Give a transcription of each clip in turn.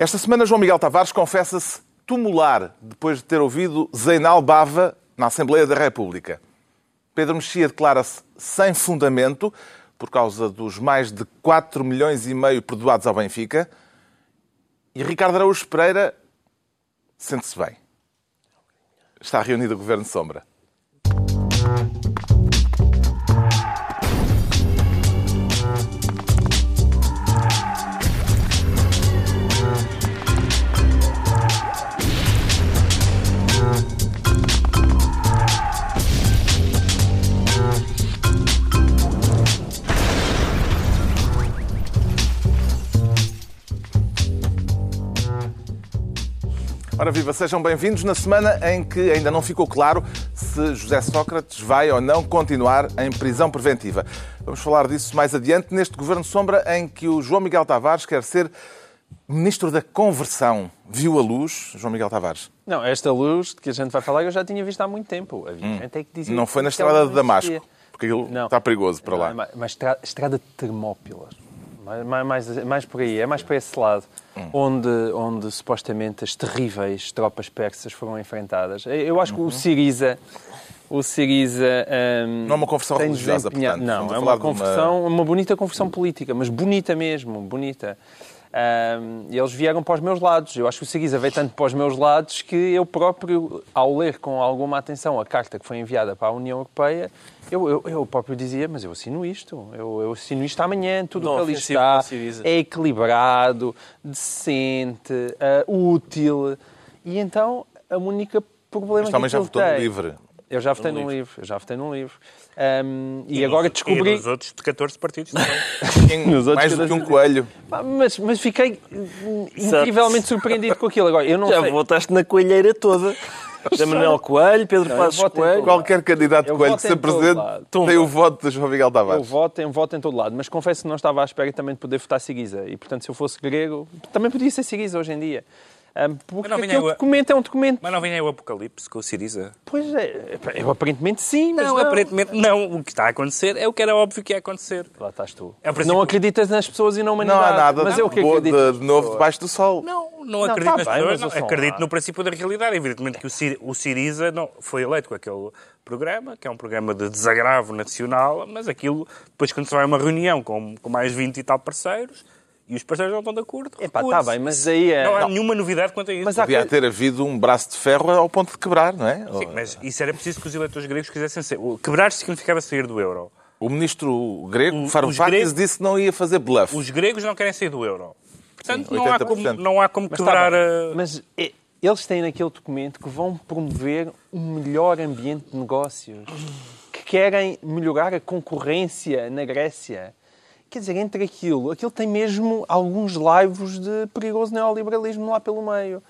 Esta semana, João Miguel Tavares confessa-se tumular depois de ter ouvido Zeinal Bava na Assembleia da República. Pedro Mexia declara-se sem fundamento por causa dos mais de 4 milhões e meio perdoados ao Benfica. E Ricardo Araújo Pereira sente-se bem. Está reunido o Governo de Sombra. Ora viva, sejam bem-vindos na semana em que ainda não ficou claro se José Sócrates vai ou não continuar em prisão preventiva. Vamos falar disso mais adiante neste Governo Sombra em que o João Miguel Tavares quer ser Ministro da Conversão. Viu a luz, João Miguel Tavares? Não, esta luz que a gente vai falar eu já tinha visto há muito tempo. Havia Hum. gente que dizia Não foi na estrada de Damasco, porque aquilo Não. está perigoso para lá. é estra- estrada de Termópilas. Mais, mais, mais, por aí, é mais para esse lado, Hum. onde, onde supostamente as terríveis tropas persas foram enfrentadas. Eu acho que Uhum. o Siriza. O Siriza. hum, Não é uma confissão tem religiosa, portanto. Não, é uma de uma- uma bonita confissão política, mas bonita mesmo, bonita. E eles vieram para os meus lados. Eu acho que o Siriza veio tanto para os meus lados que eu próprio, ao ler com alguma atenção a carta que foi enviada para a União Europeia, eu, eu, eu próprio dizia, mas eu assino isto, eu, eu assino isto amanhã, tudo o que ali está é equilibrado, decente, ah, útil. E então, a única problema Mas que também já aquilo votou tem- livre. Eu já votei Num num livro. livro, eu já votei num livro. Ahm, e, agora E descobri... nos outros de 14 partidos também. Nos outros Mais do que um coelho. Mas, mas fiquei incrivelmente surpreendido com aquilo. Agora, eu não Já sei. votaste na coelheira toda. José Manuel Coelho, Pedro Não, eu Passos Coelho. Qualquer candidato Eu coelho que se apresente tem o voto de João Miguel Eu Tavares. voto, em, voto em todo lado, mas confesso que não estava à espera também de poder votar Siriza. E, portanto, se eu fosse grego, também podia ser Siriza hoje em dia. Porque Mas não aquele eu- documento é um documento. Mas não vem aí o Apocalipse com o Siriza? Pois é, eu aparentemente sim, mas Não, não. aparentemente não. O que está a acontecer é o que era óbvio que ia acontecer. Lá estás tu. É o princípio- Não acreditas nas pessoas e na Não humanidade. há nada mas de eu que boa acredito. de, de novo debaixo do sol. Não, não Não, acredito tá nas bem, pessoas, não. acredito lá. no princípio da realidade. Evidentemente que o, Sir, o Siriza não, foi eleito com aquele programa, que é um programa de desagravo nacional, mas aquilo, depois quando se vai a uma reunião com, com mais 20 e tal parceiros, e os parceiros não estão de acordo, Epá, recua-se. tá bem, mas aí é- Não há Não. nenhuma novidade quanto a isso. Mas há Devia coisa- ter havido um braço de ferro ao ponto de quebrar, não é? Sim, mas isso era preciso que os eleitores gregos quisessem ser. Quebrar significava sair do euro. O ministro grego, Varoufakis, os gregos- disse que não ia fazer bluff. Os gregos não querem sair do euro. Portanto, Sim, não, há 80%. como, não há como Mas, tá quebrar a... Mas é, eles têm naquele documento que vão promover um melhor ambiente de negócios, que querem melhorar a concorrência na Grécia. Quer dizer, entre aquilo, aquilo tem mesmo alguns laivos de perigoso neoliberalismo lá pelo meio.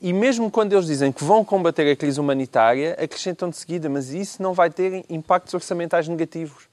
E mesmo quando eles dizem que vão combater a crise humanitária, acrescentam de seguida, mas isso não vai ter impactos orçamentais negativos.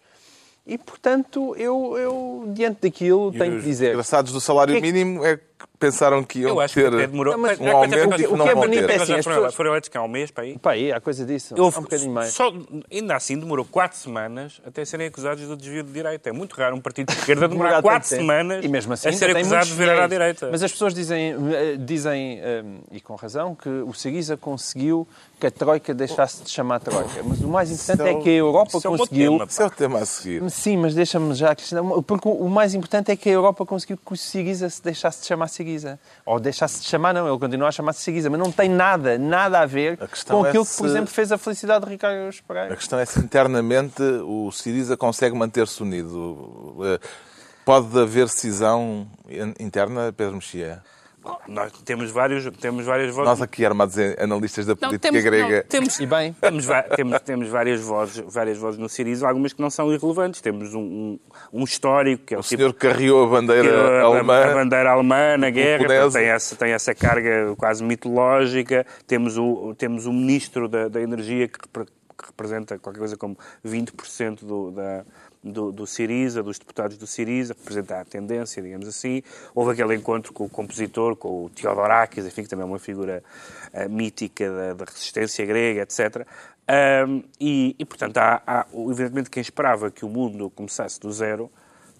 E, portanto, eu, eu diante daquilo, tenho que dizer... Engraçados do salário é que- mínimo é pensaram que iam Eu acho que ter até demorou. Não, mas um aumento o que- que não que é vão ter. é assim, as foram, pessoas- foram eleitos que há um mês para aí. Pá, aí há coisa disso. Houve- um bocadinho mais. Só, ainda assim demorou quatro semanas até serem acusados do desvio de direita. É muito raro um partido de esquerda demorar quatro semanas e mesmo assim, a ser acusado de virar à direita. Mas as pessoas dizem, eh, dizem eh, e com razão, que o Siriza conseguiu que a Troika deixasse de chamar Troika. Mas o mais importante Isso é é que a Europa é conseguiu... tema. Esse é o tema a seguir. Sim, mas deixa-me já acrescentar. Porque o mais importante é que a Europa conseguiu que o Siriza se deixasse de chamar Siriza. Ou deixasse de chamar, não, ele continua a chamar-se Siriza. Mas não tem nada, nada a ver A com é aquilo que, se- por exemplo, fez a felicidade de Ricardo A Pereira. questão é se internamente o Siriza consegue manter-se unido. Eh, Pode haver cisão in- interna, Pedro Mexia? Nós temos vários, temos várias vozes. Nós aqui, armados em analistas da Não, política temos, grega, não, temos, E bem. temos, temos, temos várias, vozes, várias vozes no Siriza, algumas que não são irrelevantes. Temos um, um, um histórico, que é o, o tipo senhor carreou a bandeira a, alemã. a bandeira alemã na guerra, tem essa, tem essa carga quase mitológica. Temos o, temos o ministro da, da Energia que, que representa qualquer coisa como 20% do, da, do, do Siriza, dos deputados do Siriza, representa a tendência, digamos assim. Houve aquele encontro com o compositor, com o Theodorakis, enfim, que também é uma figura eh, mítica da, da resistência grega, etc. Ahm, e, e, portanto, há, há, evidentemente, quem esperava que o mundo começasse do zero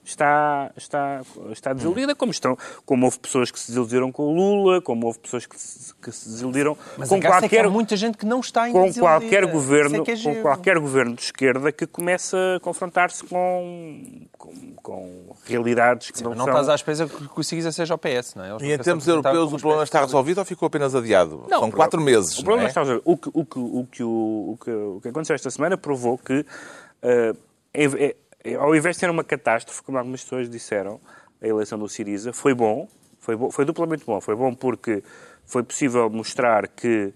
está, está, está desiludida, como, estão, como houve pessoas que se desiludiram com o Lula, como houve pessoas que se, que se desiludiram Mas com é que qualquer há muita gente que não está em com desiludida. qualquer Isso governo, é é com qualquer governo de esquerda que começa a confrontar-se com, com, com realidades que Sim, não, mas não são... estás à espera que o Siriza seja o PS, não é? Eles E em termos europeus o problema está resolvido ou ficou apenas adiado? Não, São quatro meses, O problema não é? está a resolver. o que, o, que, o, que, o, que, o que aconteceu esta semana provou que, é- é- ao invés de ser uma catástrofe, como algumas pessoas disseram, a eleição do Siriza, foi bom, foi, bom, foi duplamente bom. Foi bom porque foi possível mostrar que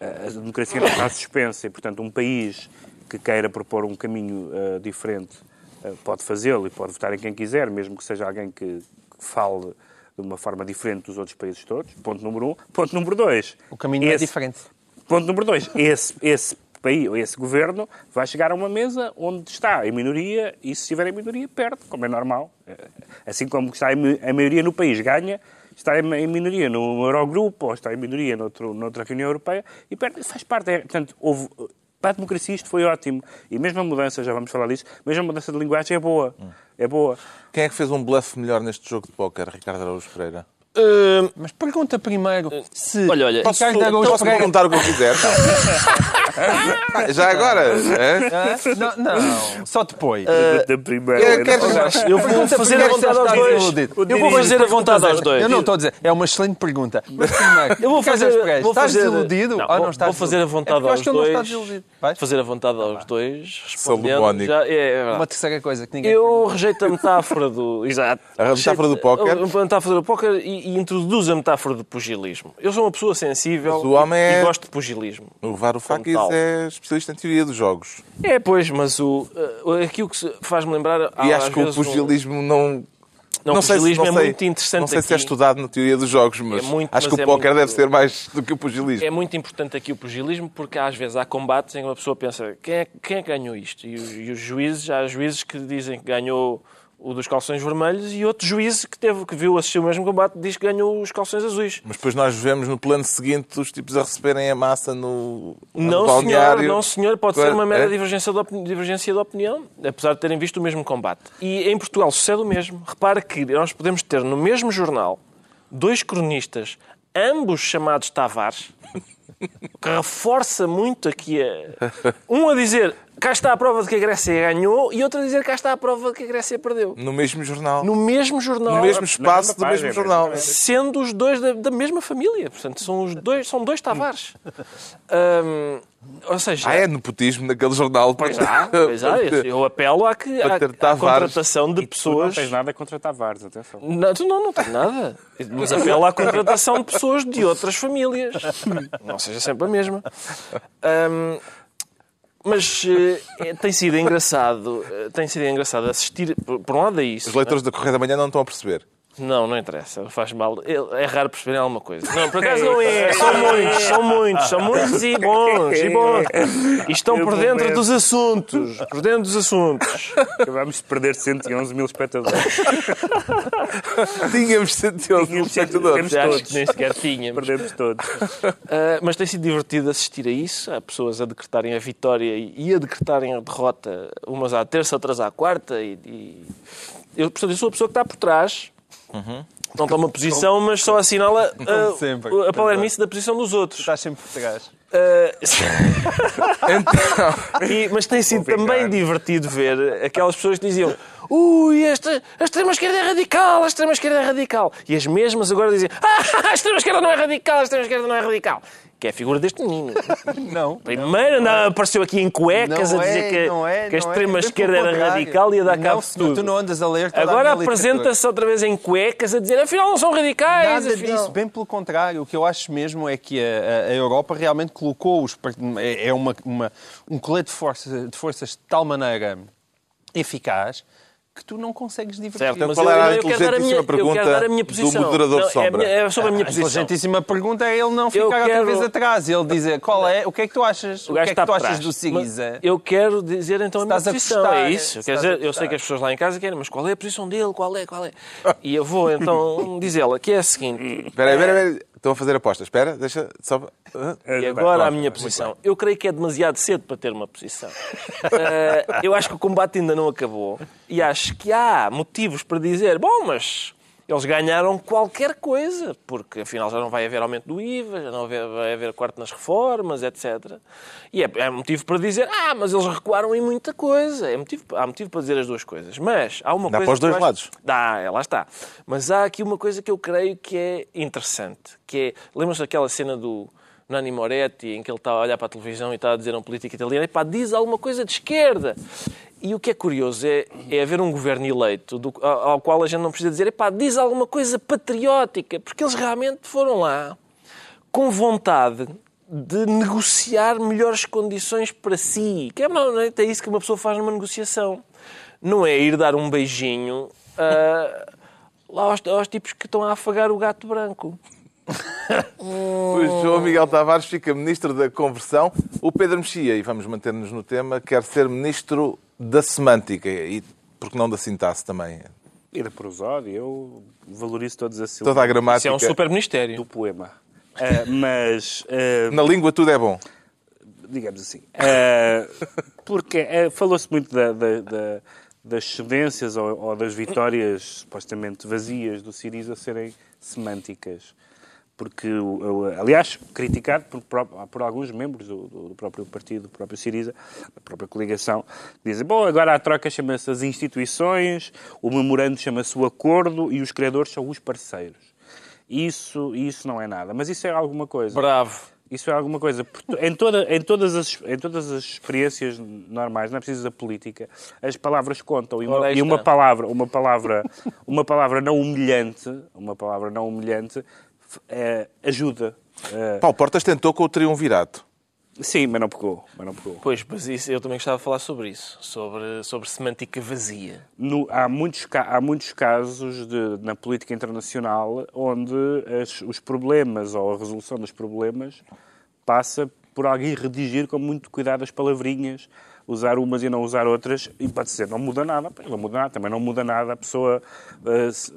eh, a democracia não está suspensa e, portanto, um país que queira propor um caminho eh, diferente eh, pode fazê-lo e pode votar em quem quiser, mesmo que seja alguém que, que fale de uma forma diferente dos outros países todos. Ponto número um. Ponto número dois. O caminho é Esse- diferente. Ponto número dois. Esse, esse país, ou esse governo, vai chegar a uma mesa onde está em minoria e, se estiver em minoria, perde, como é normal. Eh, Assim como está a maioria no país ganha, está em minoria no Eurogrupo ou está em minoria noutro, noutra reunião europeia e perde. Faz parte. É, portanto, houve, para a democracia isto foi ótimo. E mesmo a mudança, já vamos falar disso, mesmo a mudança de linguagem é boa. É boa. Quem é que fez um bluff melhor neste jogo de póquer, Ricardo Araújo Pereira? Uh, Mas pergunta primeiro se Olha, olha, Ricardo isso- Araújo Posso Pereira- perguntar o que eu quiser? Já agora? é? Não, não, só depois. Da primeira. eu quero- eu vou Pergunta fazer a vontade aos dois. Eu vou fazer a vontade aos dois. Eu não estou a dizer, é uma excelente pergunta. Mas primeiro, Eu vou Ricardo fazer, vou estás fazer, desiludido não, ou não estás vou fazer a vontade é aos acho que ele não está dois. Fazer a vontade aos dois. Salomónico. Já, é, é. Uma terceira coisa que ninguém Eu rejeito a metáfora do. Exato. A metáfora do póquer? A metáfora do póquer e, e introduzo a metáfora do pugilismo. Eu sou uma pessoa sensível e, é- e gosto de pugilismo. O Varoufakis é especialista em teoria dos jogos. É, pois, mas o, uh, aquilo que faz-me lembrar. E acho que o vezes um- pugilismo não... Não, o sei se- pugilismo não é sei- muito interessante Não sei se é aqui. estudado na teoria dos jogos, mas É muito, acho mas que o é póquer muito- deve ser mais do que o pugilismo. É muito importante aqui o pugilismo porque às vezes há combates em que uma pessoa pensa quem é, quem é que ganhou isto? E, os- e os juízes, há juízes que dizem que ganhou o dos calções vermelhos e outro juiz que, teve, que viu assistir o mesmo combate diz que ganhou os calções azuis. Mas depois nós vemos no plano seguinte os tipos a receberem a massa no, no Não, senhor, balneário. não, senhor, pode ser uma mera é? divergência de, divergência de opinião, apesar de terem visto o mesmo combate. E em Portugal sucede o mesmo. Repare que nós podemos ter no mesmo jornal dois cronistas, ambos chamados Tavares, que reforça muito aqui a... um a dizer cá está a prova de que a Grécia ganhou e outro a dizer cá está a prova de que a Grécia perdeu. No mesmo jornal. No mesmo jornal. No mesmo espaço do mesmo na jornal. sendo os dois da, da mesma família. Portanto, são os dois, são dois Tavares. Hum, ou seja, Ah, é nepotismo naquele jornal. pois há, pois há. Eu apelo a que à, à contratação de Tu não pessoas. tens nada contra Tavares, atenção. Não, tu não, não tens nada. Mas apelo à contratação de pessoas de outras famílias. Não seja sempre a mesma. Hum, mas eh, tem sido engraçado, eh, tem sido engraçado assistir, por, por um lado a isso. Os leitores da Correia da Manhã não estão a perceber. Não, não interessa, faz mal. É raro perceberem alguma coisa. Não, por acaso não é. São muitos, são muitos, são muitos e bons, e bons. E estão por dentro dos assuntos. Por dentro dos assuntos. Acabámos de perder 111 mil espectadores. Tínhamos 111 Tínhamos espectadores. Acho todos. que nem sequer tínhamos. Perdemos todos. Ah, mas tem sido divertido assistir a isso. Há pessoas a decretarem a vitória e e a decretarem a derrota, umas à terça, outras à quarta. E, e- Eu, portanto, eu sou a pessoa que está por trás. Não toma posição, mas só assinala sempre. a palermice da posição dos outros. Estás sempre por trás. Ah, Então, E- mas tem sido também divertido ver aquelas pessoas que diziam ui, esta, a extrema-esquerda é radical, a extrema-esquerda é radical. E as mesmas agora dizem ah, a extrema-esquerda não é radical, a extrema-esquerda não é radical. Que é a figura deste menino. Não. Primeiro andava, apareceu aqui em cuecas Não a dizer é, que, não é, que a não é. extrema-esquerda era radical e ia dar Não, cabo de tudo. tu não andas a ler toda Agora apresenta-se outra vez em cuecas a dizer afinal não são radicais. Nada afinal... disso, bem pelo contrário. O que eu acho mesmo é que a, a- Europa realmente colocou os. É é uma, uma- um colete de, força, de forças de tal maneira eficaz que tu não consegues divertir. Certo, mas qual eu, era a eu quero dar a minha, inteligentíssima a pergunta do posição. moderador Não, é, a Sombra? minha- é sobre a minha A posição. inteligentíssima pergunta é ele não ficar outra quero- vez atrás. Ele dizer qual é, o que é que tu achas? O, O que é que tu achas trás. do Siriza? Mas Eu quero dizer então a minha Estás a posição. postar, é isso. Quer a dizer, eu sei que as pessoas lá em casa querem, mas qual é a posição dele? Qual é? Qual é? E eu vou então dizê-la, que é a seguinte. espera aí, espera aí, Estão a fazer apostas. Espera, deixa só. E bem, agora a minha posição. Eu creio que é demasiado cedo para ter uma posição. Eh, eu acho que o combate ainda não acabou e acho que há motivos para dizer, bom, mas eles ganharam qualquer coisa, porque afinal já não vai haver aumento do IVA, já não vai haver corte nas reformas, etc. E é, é motivo para dizer, ah, mas eles recuaram em muita coisa. É motivo, há motivo para dizer as duas coisas. Mas há uma Dá coisa. para os dois acho- lados. Dá, é, lá está. Mas há aqui uma coisa que eu creio que é interessante, que é, lembram-se daquela cena do Nani Moretti, em que ele está a olhar para a televisão e está a dizer a um político italiano, epá, diz alguma coisa de esquerda. E o que é curioso é, é haver um governo eleito do- ao, qual a gente não precisa dizer, epá, diz alguma coisa patriótica, porque eles realmente foram lá com vontade de negociar melhores condições para si. Que é, não, é isso que uma pessoa faz numa negociação. Não é ir dar um beijinho ah, lá aos, aos tipos que estão a afagar o gato branco. O João Miguel Tavares fica ministro da conversão. O Pedro Mexia, e vamos manter-nos no tema, quer ser ministro da semântica e, porque não da sintaxe também. E da prosódia, eu valorizo todas as Toda a sílabas Isso gramática. é um super ministério. do poema. Ah, mas, ah, Na língua tudo é bom. digamos assim. Ah, porque ah, falou-se muito da- da- da- das cedências ou, ou das vitórias supostamente vazias do Siriza serem semânticas. Porque, aliás, criticado por, por alguns membros do, do- próprio partido, do próprio Siriza, da própria coligação, dizem, bom, agora a troca chama-se as instituições, o memorando chama-se o acordo e os criadores são os parceiros. Isso, isso não é nada, mas isso é alguma coisa. Bravo. Isso é alguma coisa. Em, toda, em, todas as, em todas as experiências normais, não é preciso da política, as palavras contam. E uma, e uma palavra, uma palavra, uma palavra não humilhante, uma palavra não humilhante, ajuda. Eh, Paulo Portas tentou com o triunvirato. sim, mas não pegou. Mas não pegou. Pois, mas isso, eu também gostava de falar sobre isso. Sobre, sobre semântica vazia. No- há, muitos, há muitos casos de- na política internacional onde as- os problemas ou a resolução dos problemas passa por alguém redigir com muito cuidado as palavrinhas, usar umas e não usar outras, e pode ser, não muda nada, não muda nada, também não muda nada a pessoa. se-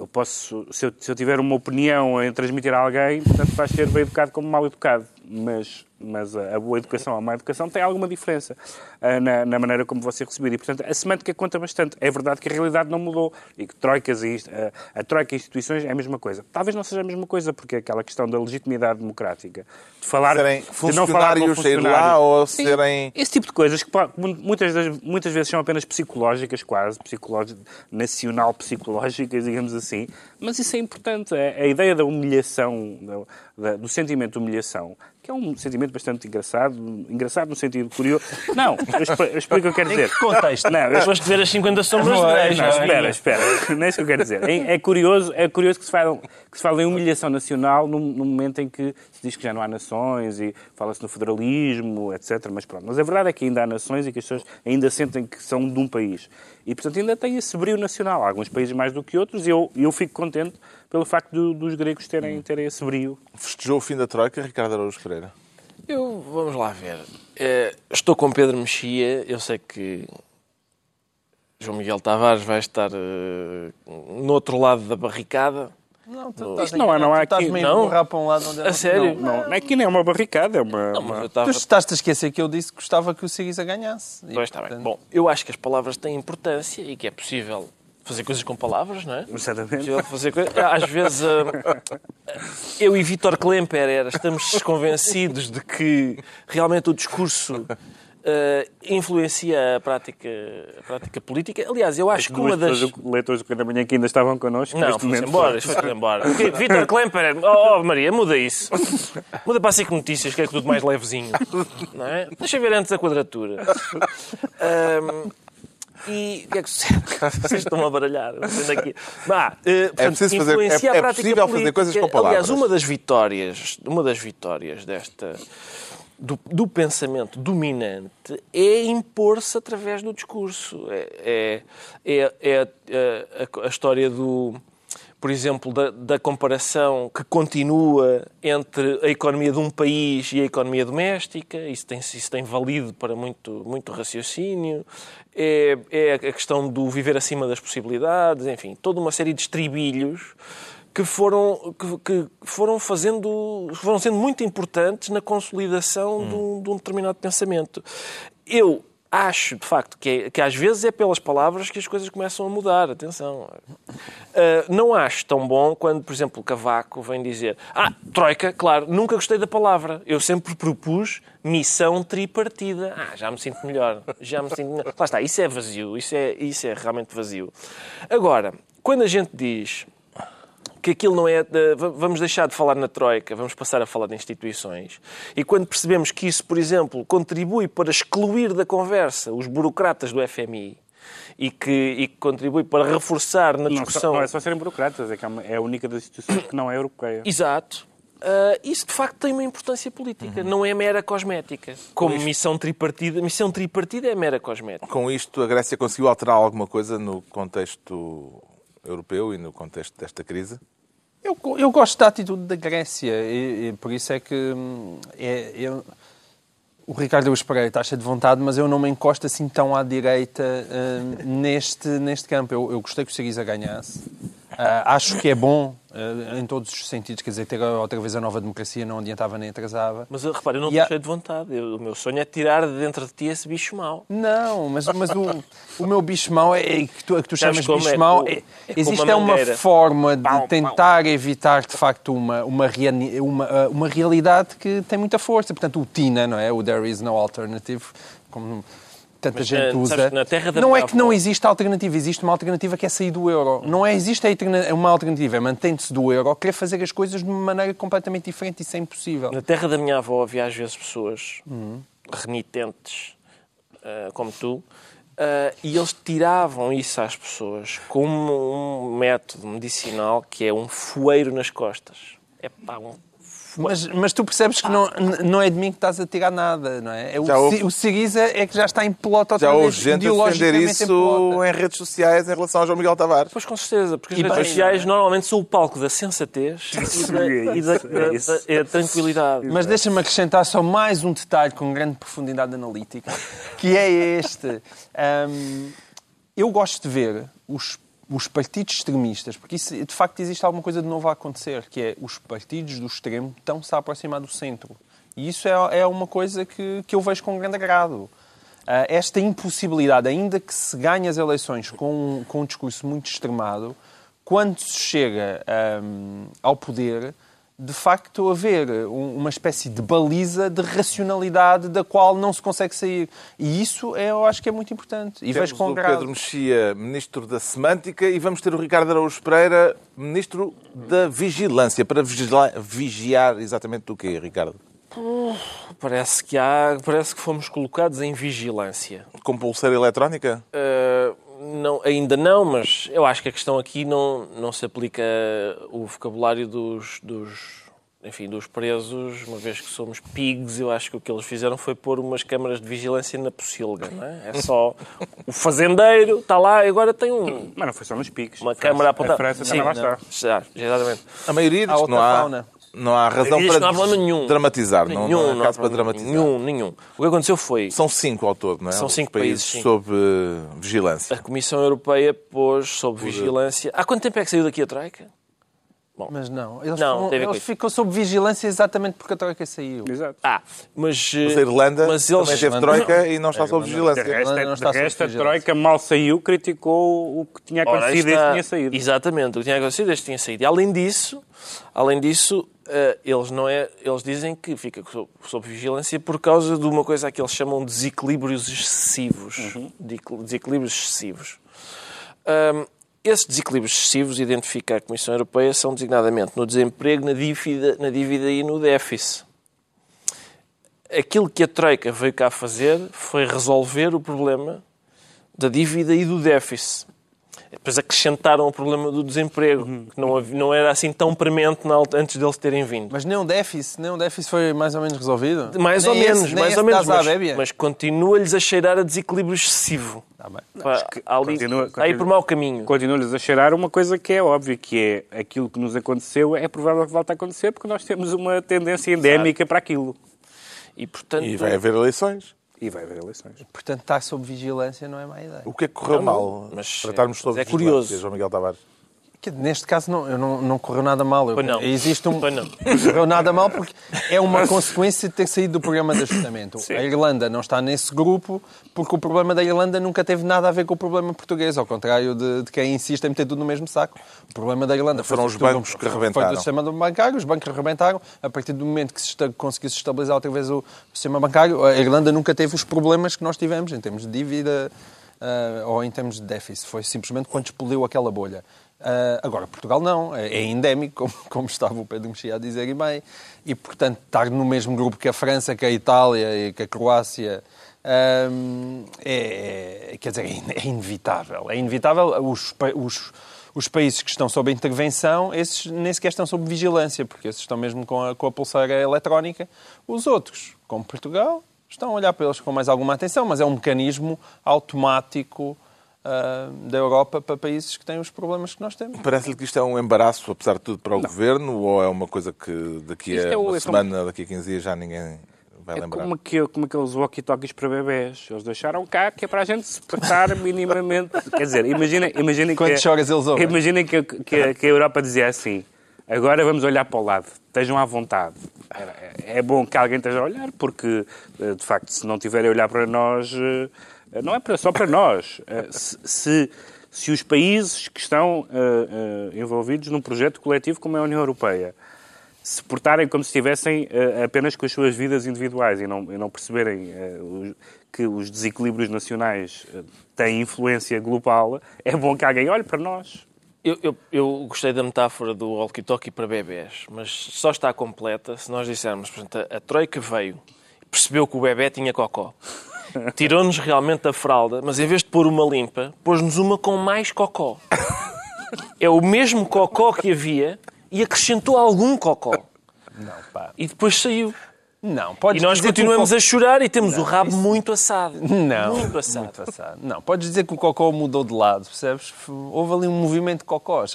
eu posso, se eu, se eu tiver uma opinião em transmitir a alguém, portanto vai ser bem educado como mal educado. Mas, mas a, a boa educação ou a má educação tem alguma diferença ah, na, na maneira como você receber. E, portanto, a semântica conta bastante. É verdade que a realidade não mudou e que troicas e isto- a, a troika e instituições é a mesma coisa. Talvez não seja a mesma coisa, porque é aquela questão da legitimidade democrática. De falar, Serem de não falar funcionários, sair lá ou Sim, serem. esse tipo de coisas que muitas, das- muitas vezes são apenas psicológicas, quase, psicológi- nacional-psicológicas, digamos assim, mas isso é importante. É, a ideia da humilhação, da- da- do sentimento de humilhação, que é um sentimento bastante engraçado, engraçado no sentido curioso. Não, eu explico, eu explico o que eu quero dizer. que contexto? Não, eu, Foste ver as 50 sombras de Não é, Grey, não, não é? espera, espera. Não é isso que eu quero dizer. É, é curioso, é curioso que, se fala, que se fala em humilhação nacional num, num momento em que se diz que já não há nações e fala-se no federalismo, etc. Mas pronto. Mas a verdade é que ainda há nações e que as pessoas ainda sentem que são de um país. E, portanto, ainda tem esse brilho nacional. Há alguns países mais do que outros e eu, eu fico contente pelo facto do- dos gregos terem, terem esse brilho. Festejou o fim da Troika, Ricardo Araújo Pereira. Eu, vamos lá ver. Eh, estou com Pedro Mexia. Eu sei que João Miguel Tavares vai estar eh, no outro lado da barricada. Não, tu Isto estás não há- não há tu estás aqui- não? para um lado onde A sério? Não, aqui não é uma barricada, é uma... Não, uma- mas eu Tu estás-te a esquecer que eu disse que gostava que o Siriza ganhasse. E, Pois está bem. portanto, Bom, eu acho que as palavras têm importância e que é possível fazer coisas com palavras, não é? Exatamente. Fazer coisas. Às vezes, ah, eu e Vítor Klemper era, estamos convencidos de que realmente o discurso ah, influencia a prática, a prática política. Aliás, eu acho que uma das. leitores do Correio da Manhã que ainda estavam connosco Não, momento. embora, foi-se embora. Vítor Klemper, oh, oh, Maria, muda isso. Muda para a SIC Notícias, que é tudo mais levezinho. Não é? Deixa eu ver antes a quadratura. Ahm, e o que é que sucede? Vocês estão a baralhar. Bah, eh, portanto, preciso fazer- é- a é possível fazer coisas com palavras. Aliás, uma das vitórias, uma das vitórias desta do, do pensamento dominante é impor-se através do discurso. É, é, é, é a, a- a história do, por exemplo, da, da comparação que continua entre a economia de um país e a economia doméstica. Isso tem, isso tem valido para muito, muito raciocínio. É, é a questão do viver acima das possibilidades. Enfim, toda uma série de estribilhos que foram, que, que foram fazendo, foram sendo muito importantes na consolidação de, um, de um determinado pensamento. Eu acho, de facto, que, é- que às vezes é pelas palavras que as coisas começam a mudar. Atenção. Ah, não acho tão bom quando, por exemplo, Cavaco vem dizer Ah, Troika, claro, nunca gostei da palavra. Eu sempre propus missão tripartida. Ah, já me sinto melhor. Já me sinto melhor. Lá está, isso é vazio. Isso é, isso é realmente vazio. Agora, quando a gente diz que aquilo não é. vamos deixar de falar na Troika, vamos passar a falar de instituições. E quando percebemos que isso, por exemplo, contribui para excluir da conversa os burocratas do FMI e que, e que contribui para reforçar na Não, só- discussão. não é só serem burocratas, é, que é uma- é a única das instituições que não é europeia. Exato. Ah, isso de facto tem uma importância política, não é mera cosmética. Como missão tripartida, missão tripartida é mera cosmética. Com isto, a Grécia conseguiu alterar alguma coisa no contexto europeu e no contexto desta crise? Eu, eu gosto da atitude da Grécia e, e por isso é que hum, é, eu- o Ricardo Luís Pereira está cheio de vontade, mas eu não me encosto assim tão à direita hum, neste, neste campo. Eu, eu gostei que o Siriza ganhasse. Ah, acho que é bom ah, em todos os sentidos, quer dizer, ter outra vez a nova democracia não adiantava nem atrasava. Mas ah, repara, eu não estou há- cheio de vontade. Eu- o meu sonho é tirar de dentro de ti esse bicho mau. Não, mas, mas o, o meu bicho mau é, é que tu, é que tu chamas bicho é? mau. É- é existe uma é uma mangueira. forma de Pau, pau. tentar evitar, de facto, uma, uma, uma, uma realidade que tem muita força. Portanto, o TINA, não é? O There is no alternative, como tanta Mas, gente eh, usa. não é que não existe alternativa, existe uma alternativa que é sair do euro. Não é, existe a alterna- uma alternativa, é mantendo-se do euro, querer fazer as coisas de uma maneira completamente diferente. Isso é impossível. Na terra da minha avó havia às vezes pessoas renitentes, ah, como tu, ah, e eles tiravam isso às pessoas como um método medicinal que é um foeiro nas costas. É pá, um Mas, mas tu percebes que não, não é de mim que estás a tirar nada, não é? é o, Já houve- Ci- o Siriza é que já está em pelota outra Já vez, houve gente a defender ideologicamente em isso em redes sociais em relação ao João Miguel Tavares. Pois com certeza, porque as E redes bem, sociais normalmente são o palco da sensatez e da, e da- É isso. da- da tranquilidade. Mas deixa-me acrescentar só mais um detalhe com grande profundidade analítica, que é este. Hum, eu gosto de ver os, os partidos extremistas, porque isso, de facto existe alguma coisa de novo a acontecer, que é os partidos do extremo estão-se a aproximar do centro. E isso é, é uma coisa que, que eu vejo com grande agrado. Ah, esta impossibilidade, ainda que se ganhe as eleições com, com um discurso muito extremado, quando se chega hum, ao poder, de facto haver um- uma espécie de baliza de racionalidade da qual não se consegue sair. E isso é, eu acho que é muito importante. E Temos vejo com o agrado. Pedro Mexia, Ministro da Semântica, e vamos ter o Ricardo Araújo Pereira, Ministro da Vigilância, para vigila- vigiar exatamente do quê, Ricardo? Parece que há, parece que fomos colocados em vigilância. Com pulseira eletrónica? Uh, não, ainda não, mas eu acho que a questão aqui não, não se aplica o vocabulário dos, dos, enfim, dos presos, uma vez que somos pigs, eu acho que o que eles fizeram foi pôr umas câmaras de vigilância na pocilga, não é? É só o fazendeiro, está lá e agora tem um, Mas não foi só nos piques. uma câmara apontada. A França Sim, também lá está. já, exatamente. A maioria diz que não há, fauna. Não há razão para não há problema nenhum. dramatizar. Não, Nenhum, não há não há caso para dramatizar. Nenhum, nenhum. O que aconteceu foi... São cinco ao todo, não é? São Os cinco países, sim. sob eh, vigilância. A Comissão Europeia pôs sob vigilância... Há quanto tempo é que saiu daqui a Troika? Mas não, eles, Não, foram- eles ficam sob vigilância exatamente porque a Troika saiu. Exato. Ah, mas... Mas a Irlanda mas eles... também teve troika e não está sob De vigilância. resto, Não está de resto sob a vigilância. Troika mal saiu, criticou o que tinha acontecido está. que tinha saído. Exatamente, o que tinha acontecido desde que tinha saído. E além disso, além disso eh, eles, não é, eles dizem que fica sob, vigilância por causa de uma coisa que eles chamam de desequilíbrios excessivos. Desequil- Desequilíbrios excessivos. Ahm, esses desequilíbrios excessivos, identifica a Comissão Europeia, são designadamente no desemprego, na dívida, na dívida e no déficit. Aquilo que a Troika veio cá fazer foi resolver o problema da dívida e do déficit. Depois acrescentaram o problema do desemprego, que não, havia- não era assim tão premente antes deles terem vindo. Mas nem o déficit, nem o déficit foi mais ou menos resolvido? Mais Nem ou esse- menos, mais ou menos. Mas, mas continua-lhes a cheirar a desequilíbrio excessivo. Pá, há ali, continua- está aí por mau caminho. Continua-lhes a cheirar uma coisa que é óbvia, que é aquilo que nos aconteceu é provável que volte a acontecer porque nós temos uma tendência endémica para aquilo. E, portanto, E vai haver eleições. E vai haver eleições. Portanto, estar sob vigilância não é má ideia. O que é que correu Não, não, mal mas- para estarmos sob mas é curioso. João Miguel Tavares? Que Neste caso não, eu não, não correu nada mal. Eu- não. Existe um. Pois não. Correu nada mal porque é uma consequência de ter saído do programa de ajustamento. A Irlanda não está nesse grupo porque o problema da Irlanda nunca teve nada a ver com o problema português, ao contrário de, de quem insiste em meter tudo no mesmo saco. O problema da Irlanda foi Foram os bancos que Foi arrebentaram. do sistema bancário, os bancos arrebentaram. A partir do momento que se conseguiu-se estabilizar outra vez o sistema bancário, a Irlanda nunca teve os problemas que nós tivemos em termos de dívida ah, ou em termos de déficit. Foi simplesmente quando explodiu aquela bolha. Ah, agora, Portugal não, é, é endémico, como, como estava o Pedro Mexia a dizer e bem, e portanto estar no mesmo grupo que a França, que a Itália e que a Croácia hum, é, quer dizer, é é inevitável. É inevitável. Os, pa- os, os países que estão sob intervenção, esses nem sequer estão sob vigilância, porque esses estão mesmo com a, com a pulseira eletrónica. Os outros, como Portugal, estão a olhar para eles com mais alguma atenção, mas é um mecanismo automático ah, da Europa para países que têm os problemas que nós temos. Parece-lhe que isto é um embaraço, apesar de tudo, para o Governo, ou é uma coisa que daqui a é uma é como- semana, daqui a 15 dias já ninguém vai É lembrar? como, aquele, como aqueles walkie-talkies para bebés. Eles deixaram cá que é para a gente se portar minimamente. Quer dizer, imaginem imagina que, Quantas horas eles ouvem? imaginem que, que, a- que a Europa dizia assim: agora vamos olhar para o lado, estejam à vontade. É, é bom que alguém esteja a olhar, porque, eh, de facto, se não tiverem a olhar para nós, eh, não é só para nós. Eh, Se, se, os países que estão eh, eh, envolvidos num projeto coletivo como é a União Europeia se portarem como se estivessem eh, apenas com as suas vidas individuais e não, e não perceberem que os desequilíbrios nacionais têm influência global, é bom que alguém olhe para nós. Eu, eu- eu gostei da metáfora do walkie-talkie para bebés, mas só está completa se nós dissermos, por exemplo, a, a Troika veio e percebeu que o bebê tinha cocó. Tirou-nos realmente a fralda, mas em vez de pôr uma limpa, pôs-nos uma com mais cocó. É o mesmo cocó que havia e acrescentou algum cocó. Não, pá. E depois saiu. Não, podes E nós continuamos co- a chorar e temos o rabo muito assado. Não, Muito assado. muito assado. Não, podes dizer que o cocó mudou de lado, percebes? Houve ali um movimento de cocós.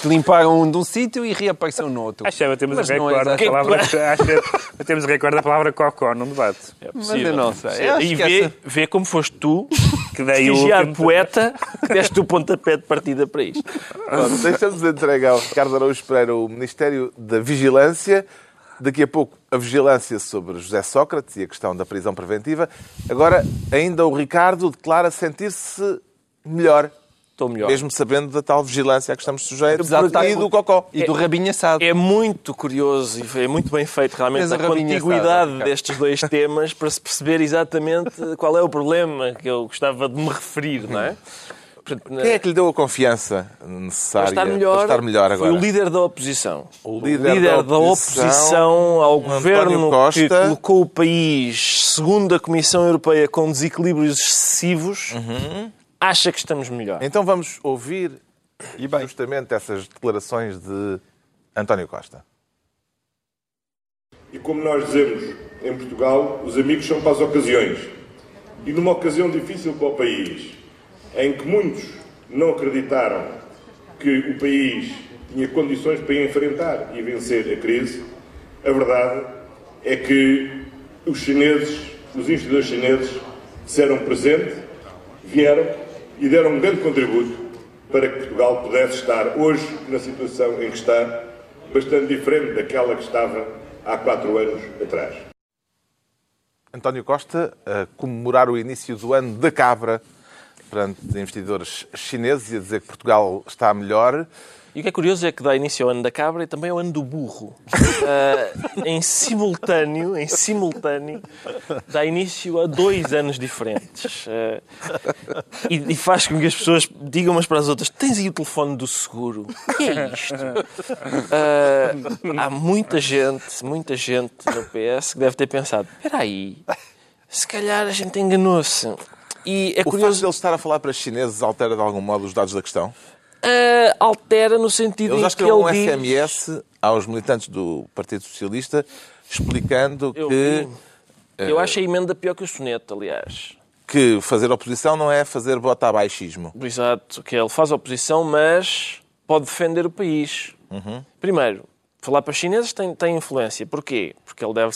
Te limparam de um sítio e reapareceu no outro. Acho que temos a não é recorde da exato. palavra, acho temos a recorde da palavra cocó num debate. Mas eu não sei. Eu E vê, essa- vê como foste tu, Que daí o último- poeta, que deste o pontapé de partida para isto. Deixamos entregue ao Ricardo Araújo Pereira o Ministério da Vigilância. Daqui a pouco, a vigilância sobre José Sócrates e a questão da prisão preventiva. Agora, ainda o Ricardo declara sentir-se melhor, Estou melhor. mesmo sabendo da tal vigilância a que estamos sujeitos estar- e do cocó. E do rabinho assado. É muito curioso e é muito bem feito realmente a a contiguidade assada. destes dois temas para se perceber exatamente qual é o problema que eu gostava de me referir, não é? Portanto, Quem é que lhe deu a confiança necessária para estar melhor, para estar melhor agora? foi o líder da oposição. O líder da oposição, ao António governo Costa. que colocou o país, segundo a Comissão Europeia, com desequilíbrios excessivos, Uhum. acha que estamos melhor. Então vamos ouvir E bem. justamente essas declarações de António Costa. E como nós dizemos em Portugal, os amigos são para as ocasiões. E numa ocasião difícil para o país, em que muitos não acreditaram que o país tinha condições para enfrentar e vencer a crise, a verdade é que os chineses, os investidores chineses, disseram presente, vieram e deram um grande contributo para que Portugal pudesse estar hoje na situação em que está, bastante diferente daquela que estava há quatro anos atrás. António Costa a comemorar o início do ano da cabra perante investidores chineses e a dizer que Portugal está melhor. E o que é curioso é que dá início ao ano da cabra e também ao ano do burro. Ah, em simultâneo, em simultâneo, dá início a dois anos diferentes. Ah, e, e faz com que as pessoas digam umas para as outras: tens aí o telefone do seguro? O que é isto? Ah, há muita gente, muita gente no PS que deve ter pensado: espera aí, se calhar a gente enganou-se. E é O facto de curioso, ele estar a falar para chineses altera de algum modo os dados da questão? ah, altera no sentido Ele em que escreveu um ele diz... SMS aos militantes do Partido Socialista explicando Eu que, vi. Eu acho a emenda pior que o soneto, aliás. que fazer oposição não é fazer bota abaixismo. Exato, que ele faz oposição, mas pode defender o país. Primeiro, falar para os chineses tem, tem influência. Porquê? Porque ele deve,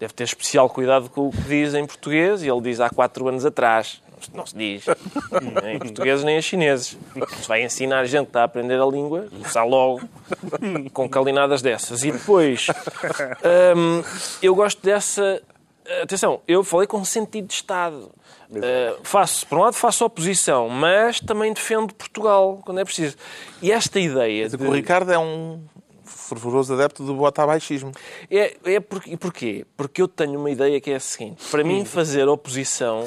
deve ter especial cuidado com o que diz em português e ele diz há quatro anos atrás. não se diz. Nem portugueses nem a chineses. Se vai ensinar gente que está a aprender a língua, começar logo com calinadas dessas. E depois, hum, eu gosto dessa. Atenção, eu falei com sentido de Estado. Uh, faço, por um lado, faço oposição, mas também defendo Portugal quando é preciso. E esta ideia. De... O Ricardo é um fervoroso adepto do botabaixismo. É, é por, porquê? Porque eu tenho uma ideia que é a seguinte: para mim, fazer oposição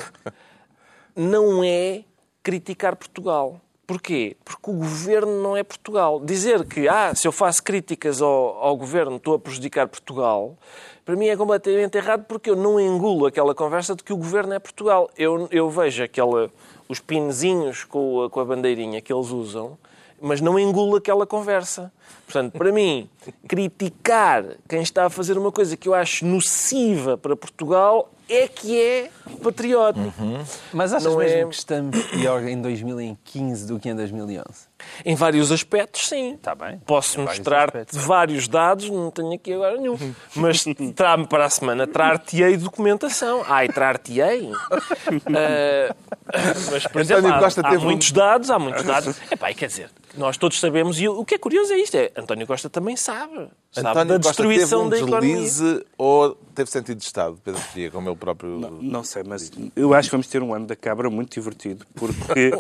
não é criticar Portugal. Porquê? Porque o governo não é Portugal. Dizer que, ah, se eu faço críticas ao, ao governo estou a prejudicar Portugal, para mim é completamente errado porque eu não engulo aquela conversa de que o governo é Portugal. Eu, eu vejo aquela, os pinzinhos com com a bandeirinha que eles usam, mas não engulo aquela conversa. Portanto, para mim, criticar quem está a fazer uma coisa que eu acho nociva para Portugal é que é patriota. Uhum. Mas achas não mesmo é... que estamos pior em 2015 do que em 2011? Em vários aspectos, sim. Está bem. Posso mostrar-te vários dados, não tenho aqui agora nenhum. Mas me para a semana, trar-te-ei documentação. Ai, trar-te-ei? Uh, mas, por exemplo, há, há muitos dados, há muitos dados. Epá, quer dizer, nós todos sabemos, e o que é curioso é isto, é António Costa também sabe. Sabe António da destruição Costa teve um da economia. ou teve sentido de Estado, Pedro Fria, como ele próprio... Não, não, sei, mas eu acho que vamos ter um ano da Cabra muito divertido, porque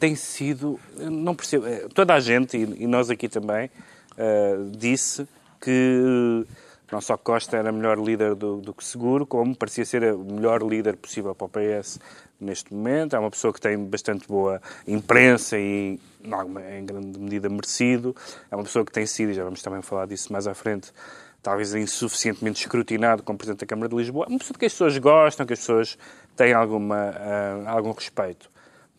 tem sido... Não percebo... Eh, toda a gente, e nós aqui também, uh, disse que não só Costa era melhor líder do, do que Seguro, como parecia ser o melhor líder possível para o PS neste momento. É uma pessoa que tem bastante boa imprensa e, em grande medida, merecido. É uma pessoa que tem sido, e já vamos também falar disso mais à frente, talvez insuficientemente escrutinado como Presidente da Câmara de Lisboa. É uma pessoa que as pessoas gostam, que as pessoas têm alguma, uh, algum respeito.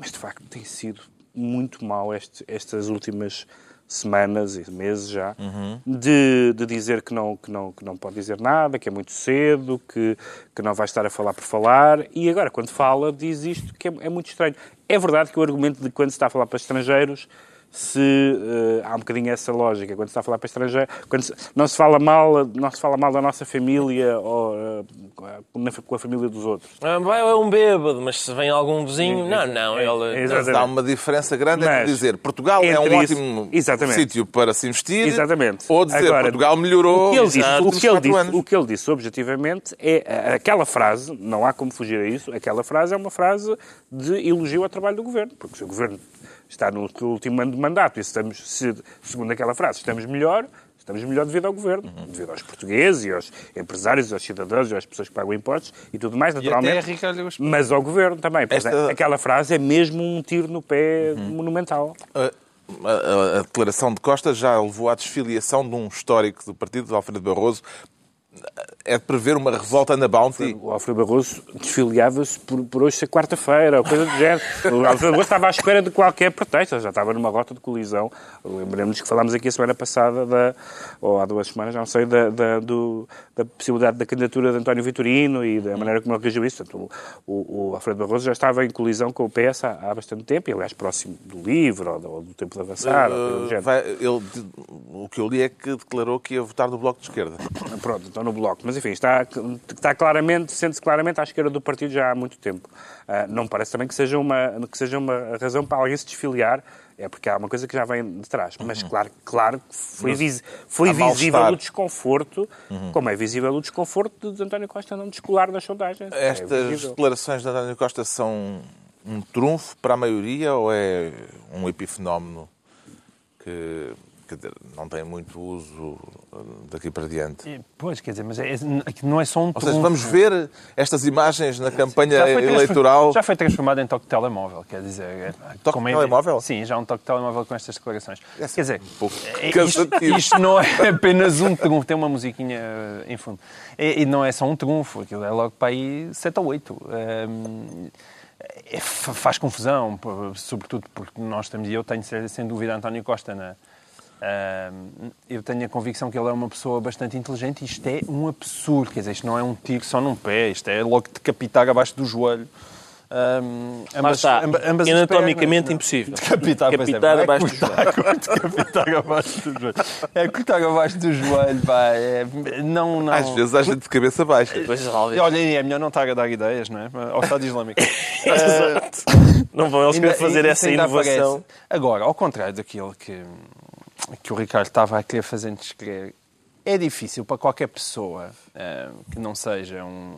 Mas, de facto, tem sido muito mal este, estas últimas semanas e meses já, uhum. de, de dizer que não, que, não, que não pode dizer nada, que é muito cedo, que, que não vai estar a falar por falar, e agora, quando fala, diz isto que é, é muito estranho. É verdade que o argumento de quando se está a falar para estrangeiros se uh, há um bocadinho essa lógica quando se está a falar para estrangeiro, quando se, não se fala mal, não se fala mal da nossa família ou uh, com a família dos outros. Ah, é um bêbado, mas se vem algum vizinho, não, não, é, ele é, há uma diferença grande mas, entre dizer Portugal é um isso, ótimo sítio para se investir, exatamente. ou dizer Agora, Portugal melhorou. O que ele disse, o que ele disse, o que ele disse objetivamente é aquela frase, não há como fugir a isso, aquela frase é uma frase de elogio ao trabalho do governo, porque se o governo está no último ano de mandato e estamos, se, segundo aquela frase, estamos melhor, estamos melhor devido ao governo, uhum. devido aos portugueses e aos empresários, aos cidadãos e às pessoas que pagam impostos e tudo mais, naturalmente. Mas ao governo também. Esta... Aquela frase é mesmo um tiro no pé uhum. monumental. Uh... A, a, a, declaração de Costa já levou à desfiliação de um histórico do partido, de Alfredo Barroso, é de prever uma revolta na Bounty. O Alfredo Barroso desfiliava-se por, por hoje ser quarta-feira, ou coisa do género. O Alfredo Barroso estava à espera de qualquer pretexto, já estava numa rota de colisão. Lembremos que falámos aqui a semana passada, da, ou há duas semanas, já não sei, da, da, do, da possibilidade da candidatura de António Vitorino e da maneira como ele reagiu isso. Portanto, o, o, Alfredo Barroso já estava em colisão com o PS há, há bastante tempo, e aliás próximo do livro ou do, ou do tempo de avançar. Uh, vai, ele, o que eu li é que declarou que ia votar no Bloco de Esquerda. Pronto, então no Bloco. Mas enfim, está, está claramente, sente-se claramente à esquerda do partido já há muito tempo. Uh, não parece também que seja, uma, que seja uma razão para alguém se desfiliar, é porque há uma coisa que já vem de trás. Mas uhum. claro, claro que foi, vis, foi visível o desconforto, uhum. como é visível o desconforto de António Costa não descolar das sondagens. É Estas é declarações de António Costa são um trunfo para a maioria ou é um epifenómeno que quer dizer, não tem muito uso uh, daqui para diante. Pois, quer dizer, mas é, é não é só um Ou seja, vamos ver estas imagens na campanha já eleitoral. Já foi transformado em toque de telemóvel, quer dizer. É, toque de é, telemóvel? Sim, já um toque de telemóvel com estas declarações. É quer dizer, um é, isto, isto, não é apenas um trunfo, tem uma musiquinha em fundo. E, não é só um trunfo, aquilo é logo para aí 7 ou 8. Um, é, faz confusão, sobretudo porque nós temos, e eu tenho sem dúvida António Costa na, eu tenho a convicção que ele é uma pessoa bastante inteligente e isto é um absurdo. Quer dizer, isto não é um tiro só num pé, isto é logo decapitar abaixo do joelho Lá ambas- está. amba- ambas as Anatomicamente pernas, impossível. Decapitar, é, Decapitar vai abaixo do cortar, cortar, Decapitar abaixo do joelho. É cortar abaixo do joelho, pá. É, não, não. Às vezes há gente de cabeça baixa. Pois. Olha, é melhor não estar a dar ideias, não é? Ao Estado Islâmico. Exato. Não vão eles querer fazer ainda- essa ainda inovação. aparece. Agora, ao contrário daquilo que, que o Ricardo estava a querer fazer-nos crer, é difícil para qualquer pessoa eh, que não seja um,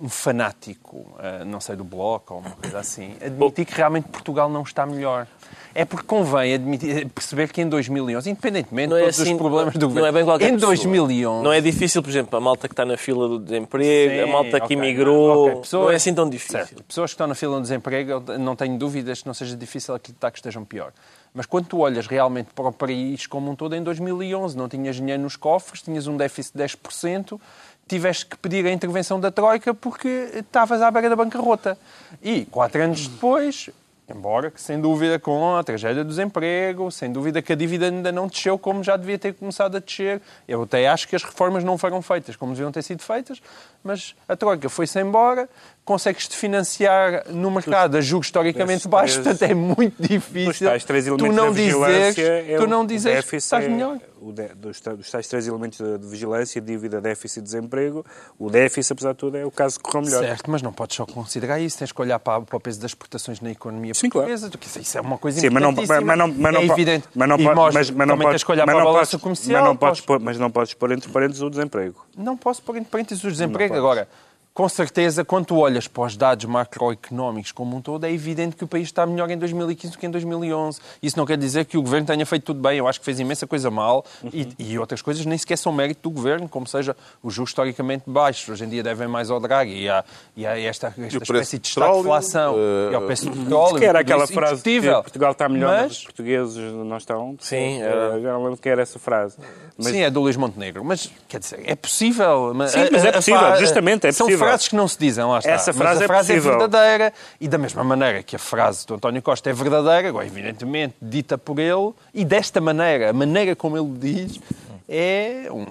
um fanático, eh, não sei, do Bloco ou uma coisa assim, admitir que realmente Portugal não está melhor. É porque convém admitir, perceber que em 2011, independentemente Não de é todos assim, os problemas do não governo, é bem qualquer em pessoa. 2011... Não é difícil, por exemplo, a malta que está na fila do desemprego, Sim, a malta que imigrou. ok. Pessoas- Não é assim tão difícil. Certo. Pessoas que estão na fila do desemprego, não tenho dúvidas que não seja difícil acreditar que estejam pior. Mas quando tu olhas realmente para o país como um todo, em 2011 não tinhas dinheiro nos cofres, tinhas um déficit de 10%, tiveste que pedir a intervenção da Troika porque estavas à beira da bancarrota. E quatro anos depois, embora que sem dúvida com a tragédia do desemprego, sem dúvida que a dívida ainda não desceu como já devia ter começado a descer, eu até acho que as reformas não foram feitas como deviam ter sido feitas, mas a Troika foi-se embora, consegues-te financiar no mercado a juros historicamente baixos, portanto é muito difícil tu não dizeres, é tu não o dizeres que estás é- melhor. o de- dos, dos tais três elementos de, de vigilância, dívida, déficit e desemprego, o déficit, apesar de tudo, é o caso que correu melhor. Certo, mas não podes só considerar isso, tens que olhar para, para o peso das exportações na economia Sim, claro. portuguesa, porque isso é uma coisa Sim, mas não, mas não, mas não, é evidente. mas não, mas, mas podes, tens que olhar mas para a balança comercial. mas não podes podes- pôr, mas não podes pôr entre parênteses o desemprego. Não posso pôr entre parênteses o desemprego. Agora, com certeza, quando tu olhas para os dados macroeconómicos como um todo, é evidente que o país está melhor em 2015 do que em 2011. Isso não quer dizer que o governo tenha feito tudo bem. Eu acho que fez imensa coisa mal e, e outras coisas nem sequer são mérito do governo, como seja os juros historicamente baixos. Hoje em dia devem mais ao Draghi e há, e há esta, esta preço espécie de estagflação eh, e ao preço do petróleo. Que era aquela isso frase que. Portugal está melhor, mas, Mas- os portugueses não estão. Sim, era- Já não lembro que era essa frase. Mas, Sim, é do Luís Montenegro. Mas, quer dizer, é possível. Sim, mas é possível, justamente, é possível. Frases que não se dizem, lá está. Essa Mas frase a é frase é, possível. verdadeira. E da mesma maneira que a frase do António Costa é verdadeira, agora, evidentemente, dita por ele, e desta maneira, a maneira como ele diz, é um-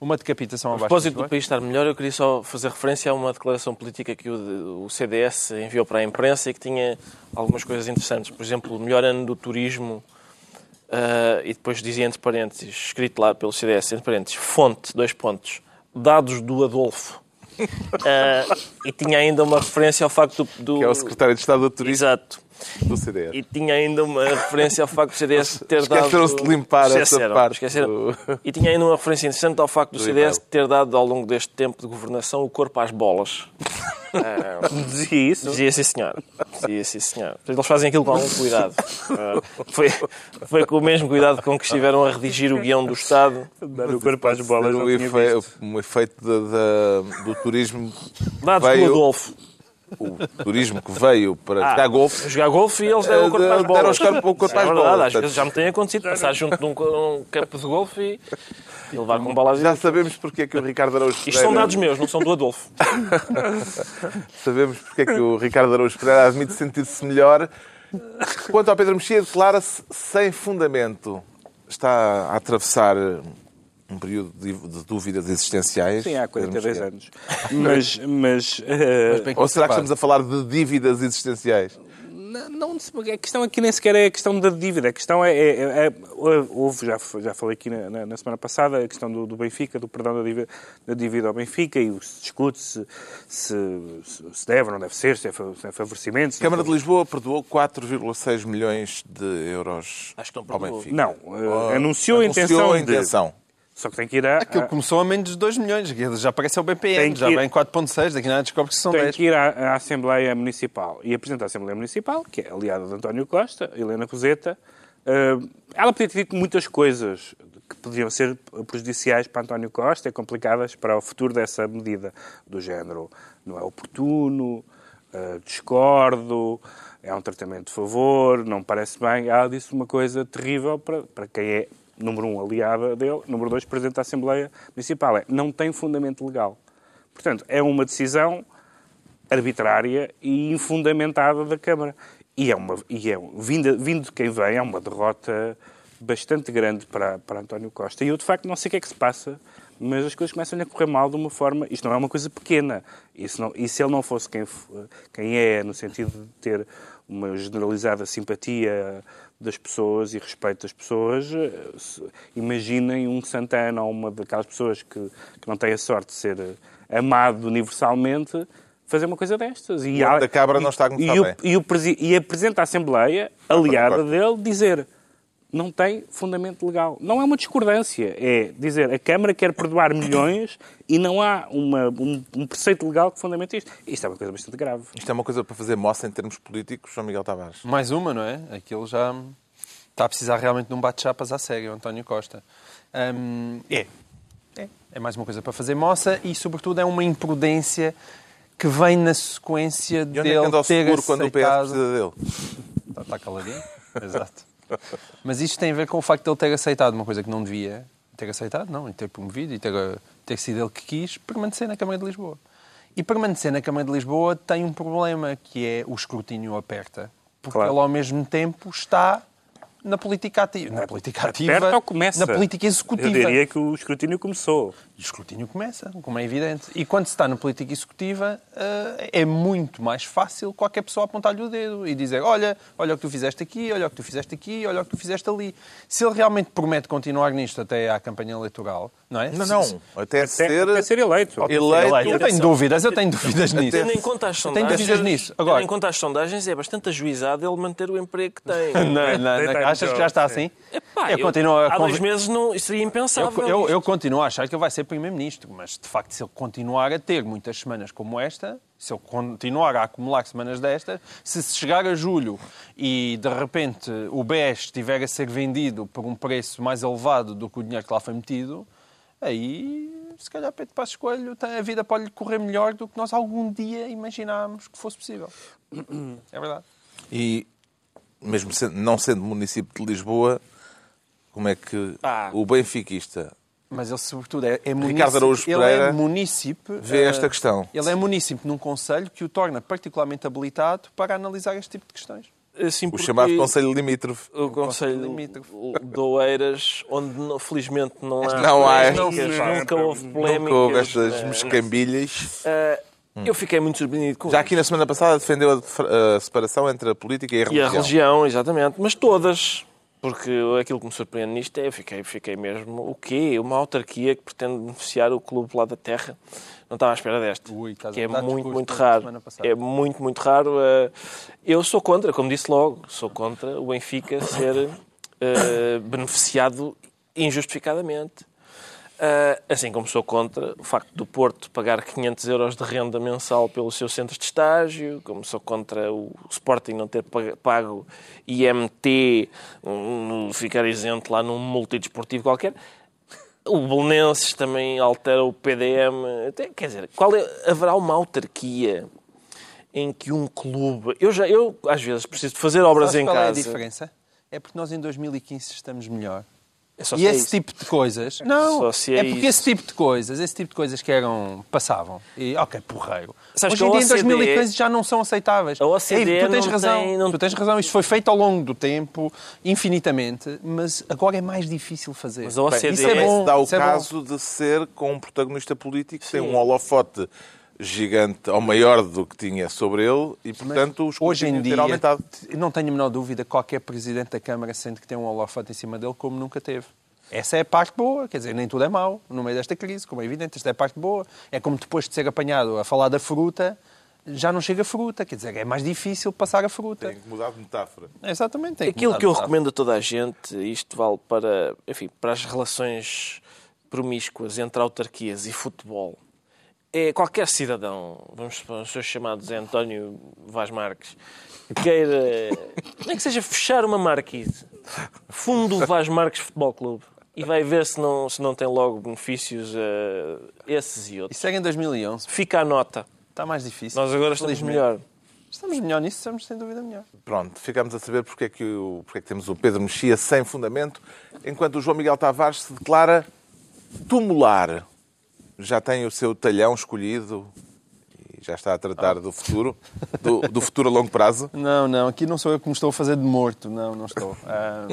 uma decapitação A abaixo propósito do país estar melhor, eu queria só fazer referência a uma declaração política que o, o CDS enviou para a imprensa e que tinha algumas coisas interessantes. Por exemplo, o melhor ano do turismo, ah, e depois dizia entre parênteses, escrito lá pelo CDS, entre parênteses, fonte, dois pontos, dados do Adolfo. Ah, e tinha ainda uma referência ao facto do... do- Que é o secretário de Estado do Turismo Exato. Do CDS. E tinha ainda uma referência ao facto do CDS ter dado... Esqueceram-se de limpar essa Esqueceram, parte esqueceram. do- E tinha ainda uma referência interessante ao facto do, Do CDS e-mail. ter dado ao longo deste tempo de governação o corpo às bolas. dizia isso. Dizia sim, senhor. Dizia sim, senhor. Eles fazem aquilo com algum cuidado. Ah, foi, foi com o mesmo cuidado com que estiveram a redigir o guião do Estado. Dar o corpo às bolas. Um, efe- um efeito da- da- do turismo. Dados Veio- do Adolfo. O turismo que veio para Ah, jogar golfe. Jogar golfe e eles deram o corpo às Deram bolas. os corpo- o corpo Isso é às Às vezes já me tem acontecido passar junto de um, um campo de golfe e, e levar com bolas. Já sabemos porque é que o Ricardo Araújo Isto são Pereira- dados meus, não são do Adolfo. Sabemos porque é que o Ricardo Araújo Pereira admite sentir-se melhor. Quanto ao Pedro Mexia, declara-se sem fundamento. Está a atravessar um período de de dúvidas existenciais. Sim, há Pedro 42 Mexia. anos. Mas, mas eh, Bem Ou será que estamos a falar de dívidas existenciais? Não, não, a questão aqui nem sequer é a questão da dívida. A questão é. é- é- houve, já, já falei aqui na, na- na semana passada, a questão do, do Benfica, do perdão da dívida, da dívida ao Benfica, e se discute se, se, se deve ou não deve ser, se é, se é favorecimento. se A Câmara é de Lisboa perdoou 4,6 milhões de euros Acho que não ao. Benfica. Não, eh, Oh, anunciou a intenção anunciou a de- intenção. Só que tem que ir a. Aquilo a- começou a menos de 2 milhões. Já aparece o Tem BPM, que já ir- vem 4.6, daqui a nada descobre que são tem 10. que ir à, à Assembleia Municipal e apresentar a Assembleia Municipal, que é aliada de António Costa, Helena Roseta. Eh, ela podia ter dito muitas coisas que podiam ser prejudiciais para António Costa e complicadas para o futuro dessa medida, do género não é oportuno, eh, discordo, é um tratamento de favor, não parece bem. Ela disse uma coisa terrível para, para quem é, número um, aliada dele, número dois, Presidente da Assembleia Municipal. É, não tem fundamento legal. Portanto, é uma decisão arbitrária e infundamentada da Câmara. E é uma, e é, vinda, vindo de quem vem, é uma derrota bastante grande para, para António Costa. E eu, de facto, não sei o que é que se passa, mas as coisas começam a correr mal de uma forma. Isto não é uma coisa pequena. E se, não, e se ele não fosse quem, quem é, no sentido de ter uma generalizada simpatia das pessoas e respeito das pessoas, se, imaginem um Santana ou uma daquelas pessoas que, que não têm a sorte de ser amado universalmente fazer uma coisa destas. E o da Cabra não está a e, bem. O, e, o, e a Presidente da Assembleia, aliada dele, dizer não tem fundamento legal. Não é uma discordância, é dizer a Câmara quer perdoar milhões e não há uma, um, um, preceito legal que fundamente isto. Isto é uma coisa bastante grave. Isto é uma coisa para fazer moça em termos políticos, João Miguel Tavares. Mais uma, não é? Aquilo já está a precisar realmente de um bate-chapas à sério, António Costa. Hum, é. é. É mais uma coisa para fazer moça e, sobretudo, é uma imprudência que vem na sequência e onde dele é que anda o ter seguro aceitado... quando o PS precisa dele? Está, está caladinho? Exato. Mas isto tem a ver com o facto de ele ter aceitado uma coisa que não devia ter aceitado, não, e ter promovido e ter, ter sido ele que quis permanecer na Câmara de Lisboa. E permanecer na Câmara de Lisboa tem um problema, que é o escrutínio aperta. Porque Claro. ele, ao mesmo tempo, está na política ativa. Na política ativa. Aperta ou começa? Na política executiva. Eu diria que o escrutínio começou. E o escrutínio começa, como é evidente. E quando se está na política executiva, eh, é muito mais fácil qualquer pessoa apontar-lhe o dedo e dizer olha, olha o que tu fizeste aqui, olha o que tu fizeste aqui, olha o que tu fizeste ali. Se ele realmente promete continuar nisto até à campanha eleitoral, não é? Não, não. Até, Até, ser, até ser eleito. eleito. Eu tenho dúvidas, eu tenho dúvidas nisso. Tendo em conta as Eu tenho sondagens, dúvidas nisso. tendo Agora, em conta as sondagens, é bastante ajuizado ele manter o emprego que tem. não, não, achas que já está assim? Epá, eu continuo a há dois meses não, isso seria impensável. Eu, eu, eu continuo a achar que ele vai ser Primeiro-Ministro, mas de facto, se ele continuar a ter muitas semanas como esta, se ele continuar a acumular semanas destas, se chegar a julho e de repente o BES estiver a ser vendido por um preço mais elevado do que o dinheiro que lá foi metido, aí se calhar Pedro Passos Coelho a vida pode lhe correr melhor do que nós algum dia imaginámos que fosse possível. É verdade. E, mesmo não sendo município de Lisboa, como é que Ah. o benfiquista Mas ele, sobretudo, é, é munícipe. Ele é munícipe. vê eh, esta questão? Ele é munícipe num conselho que o torna particularmente habilitado para analisar este tipo de questões. Assim, O chamado Conselho Limítrofe. O Conselho Limítrofe. de Oeiras, onde não- felizmente não há Não há. nunca houve polémicas. Nunca houve estas mescambilhas. eh, Eu fiquei muito surpreendido com Já isso. aqui na semana passada defendeu a, a separação entre a política e a E religião. a religião, exatamente. Mas todas. Porque aquilo que me surpreende nisto é, eu fiquei, fiquei mesmo, o quê? Uma autarquia que pretende beneficiar o clube lá da terra. Não estava à espera desta. Ui, que é dar muito, muito raro. É muito, muito raro. Eu sou contra, como disse logo, sou contra o Benfica ser eh, beneficiado injustificadamente. Ah, assim como sou contra o facto do Porto pagar 500 euros de renda mensal pelo seu centro de estágio, como sou contra o Sporting não ter pag- pago IMT, um, ficar isento lá num multidesportivo qualquer. O Belenenses também altera o PDM. Quer dizer, qual é- haverá uma autarquia em que um clube... Eu, já, eu às vezes, preciso de fazer obras Sabes em qual é a casa. diferença? É porque nós em 2015 estamos melhor. É só E se é esse tipo de coisas. Não, Só se é é, porque isso. esse tipo de coisas, esse tipo de coisas que eram. passavam. E, ok, porreiro. Sabes Hoje em dia, em OCDE 2015, já não são aceitáveis. A OCDE Ei, tu tens não razão. tem- não- Tu tens razão. Isto foi feito ao longo do tempo, infinitamente, mas agora é mais difícil fazer. Mas a OCDE Isso é bom. Dá o isso é bom. caso de ser com um protagonista político que tem Sim. um holofote gigante ou maior do que tinha sobre ele e, portanto, o Hoje em dia, ter aumentado. não tenho a menor dúvida, qualquer presidente da Câmara sente que tem um holofote em cima dele como nunca teve. Essa é a parte boa, quer dizer, nem tudo é mau no meio desta crise, como é evidente, esta é a parte boa. É como depois de ser apanhado a falar da fruta, já não chega fruta, quer dizer, é mais difícil passar a fruta. Tem que mudar de metáfora. Exatamente. tem Aquilo mudar que eu recomendo a toda a gente, isto vale para, enfim, para as relações promíscuas entre autarquias e futebol, é qualquer cidadão, vamos supor, os seus chamados é António Vaz Marques, queira, nem que seja fechar uma marquise, fundo Vaz Marques Futebol Clube, e vai ver se não, se não tem logo benefícios a esses e outros. Isso era em 2011. Fica a nota. Está mais difícil. Nós agora estamos melhor. Estamos melhor nisso, estamos sem dúvida melhor. Pronto, ficamos a saber porque é, que o, porque é que temos o Pedro Mexia sem fundamento, enquanto o João Miguel Tavares se declara tumular. Já tem o seu talhão escolhido e Já está a tratar do futuro, do, do futuro a longo prazo. Não, não, aqui não sou eu que me estou a fazer de morto, não, não estou. Ah,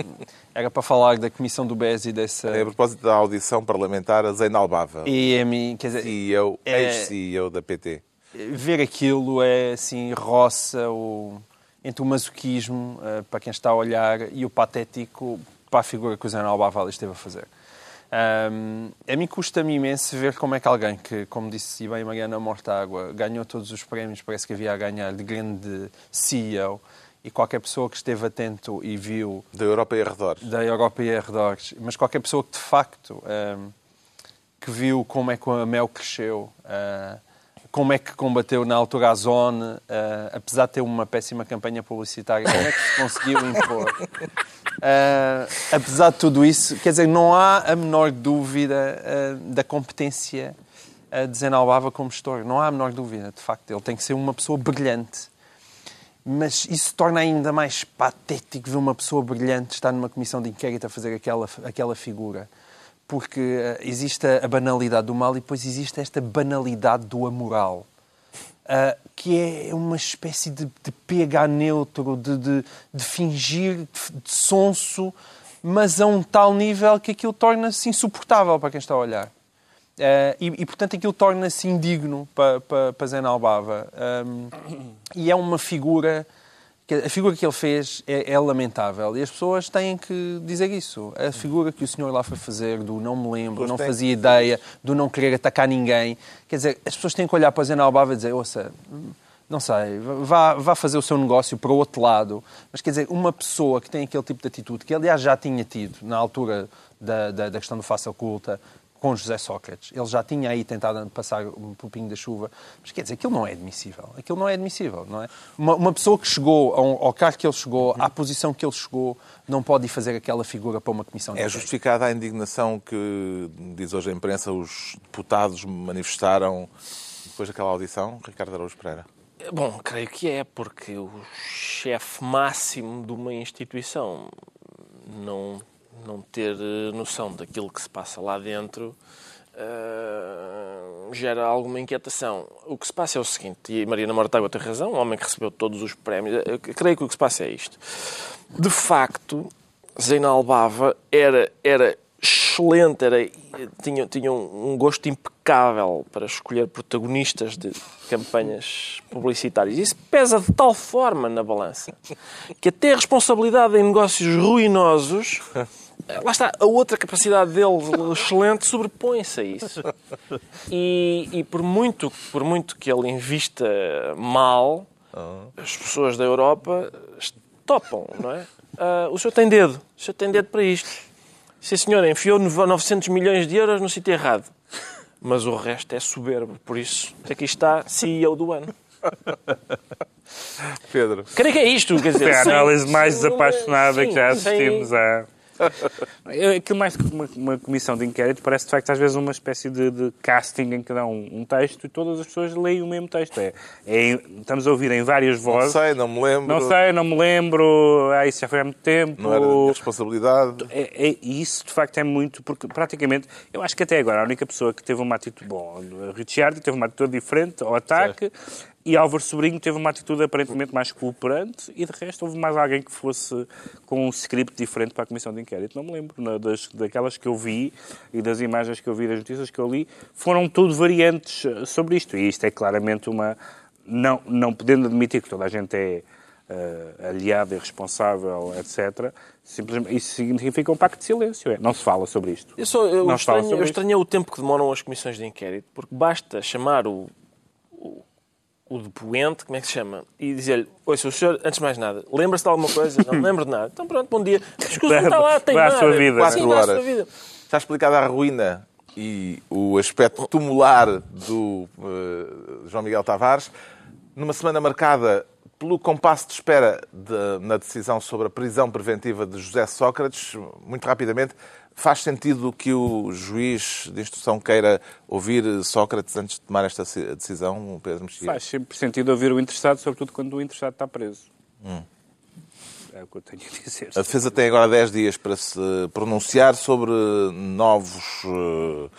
era para falar da comissão do BES e dessa... A propósito da audição parlamentar, a Zeinal Bava, E a mim, quer dizer, CEO, É- ex-CEO da PT. ver aquilo é assim, roça o, entre o masoquismo, eh, para quem está a olhar, e o patético para a figura que o Zé Albaval esteve a fazer. Ahm, a mim custa-me imenso ver como é que alguém que, como disse bem Mariana Mortágua, ganhou todos os prémios, parece que havia a ganhar, de grande CEO, e qualquer pessoa que esteve atento e viu Da Europa e arredores. da Europa e arredores, mas qualquer pessoa que de facto ahm, que viu como é que a Mel cresceu, ah, como é que combateu na altura a Zone, ah, apesar de ter uma péssima campanha publicitária, como é que se conseguiu impor. Ah, apesar de tudo isso, quer dizer, não há a menor dúvida ah, da competência de Zena Albava como gestor. Não há a menor dúvida, de facto. Ele tem que ser uma pessoa brilhante. Mas isso torna ainda mais patético ver uma pessoa brilhante estar numa comissão de inquérito a fazer aquela, aquela figura. Porque eh, existe a banalidade do mal e depois existe esta banalidade do amoral. Ah, que é uma espécie de, de neutro, de, de, de fingir de, de sonso, mas a um tal nível que aquilo torna-se insuportável para quem está a olhar. Eh, e, e, portanto, aquilo torna-se indigno para, Zena Albava. Um, e é uma figura... A figura que ele fez é, é, lamentável. E as pessoas têm que dizer isso. A figura que o senhor lá foi fazer, do não me lembro, não fazia ideia, do não querer atacar ninguém. Quer dizer, as pessoas têm que olhar para Zena Albava e dizer, ouça, não sei, vá, vá fazer o seu negócio para o outro lado. Mas, quer dizer, uma pessoa que tem aquele tipo de atitude, que aliás já tinha tido na altura da, da, da questão do face oculta, com José Sócrates. Ele já tinha aí tentado passar um pouquinho da chuva. Mas quer dizer, aquilo não é admissível. Aquilo não é admissível, não é? Uma, uma pessoa que chegou ao, ao cargo que ele chegou, à posição que ele chegou, não pode ir fazer aquela figura para uma comissão de É justificada a indignação que, diz hoje a imprensa, os deputados manifestaram depois daquela audição, Ricardo Araújo Pereira? Bom, creio que é, porque o chefe máximo de uma instituição não não ter noção daquilo que se passa lá dentro uh, gera alguma inquietação. O que se passa é o seguinte, e Mariana Mortágua tem razão, um homem que recebeu todos os prémios, eu creio que o que se passa é isto. De facto, Zeinal Bava era, era excelente, era, tinha, tinha um gosto impecável para escolher protagonistas de campanhas publicitárias. Isso pesa de tal forma na balança que até a responsabilidade em negócios ruinosos lá está, a outra capacidade dele excelente sobrepõe-se a isso. E, e, por, muito, por muito que ele invista mal, as pessoas da Europa topam, não é? Uh, o senhor tem dedo, o senhor tem dedo para isto. Sim, senhor, enfiou 900 milhões de euros no sítio errado. Mas o resto é soberbo, por isso aqui está CEO do ano. Pedro. Creio que é isto, quer dizer... É a análise mais desapaixonada que já assistimos a... Aquilo mais que uma, uma, comissão de inquérito parece de facto às vezes uma espécie de, de casting em que dá um, um, texto e todas as pessoas leem o mesmo texto. É, é, estamos a ouvir em várias vozes. Não sei, não me lembro. Não sei, não me lembro. Ah, isso já foi há muito tempo. Não era de responsabilidade. É, é, isso de facto é muito, porque praticamente, eu acho que até agora a única pessoa que teve uma atitude. Bom, Richard teve uma atitude diferente ao ataque. Certo. E Álvaro Sobrinho teve uma atitude aparentemente mais cooperante e, de resto, houve mais alguém que fosse com um script diferente para a Comissão de Inquérito. Não me lembro. Não, das, daquelas que eu vi e das imagens que eu vi, das notícias que eu li, foram tudo variantes sobre isto. E isto é claramente uma... Não, não podendo admitir que toda a gente é uh, aliado e responsável, etc., simplesmente isso significa um pacto de silêncio. É. Não se fala sobre isto. Eu, só, eu, estranho, eu estranhei o tempo que demoram as comissões de inquérito, porque basta chamar o o depoente, como é que se chama? E dizer-lhe, ouça, o senhor, antes de mais nada, lembra-se de alguma coisa? Não me lembro de nada. Então pronto, bom dia. Escusa, está lá, tem nada. Sua vida. Quatro Sim, horas. Vida. Está explicada a ruína e o aspecto tumular do uh, João Miguel Tavares. Numa semana marcada pelo compasso de espera de, na decisão sobre a prisão preventiva de José Sócrates, muito rapidamente, Faz sentido que o juiz de instrução queira ouvir Sócrates antes de tomar esta decisão, Pedro Mexia? Faz sempre sentido ouvir o interessado, sobretudo quando o interessado está preso. Hum. É o que eu tenho a dizer. A defesa tem agora 10 dias para se pronunciar sobre novos uh,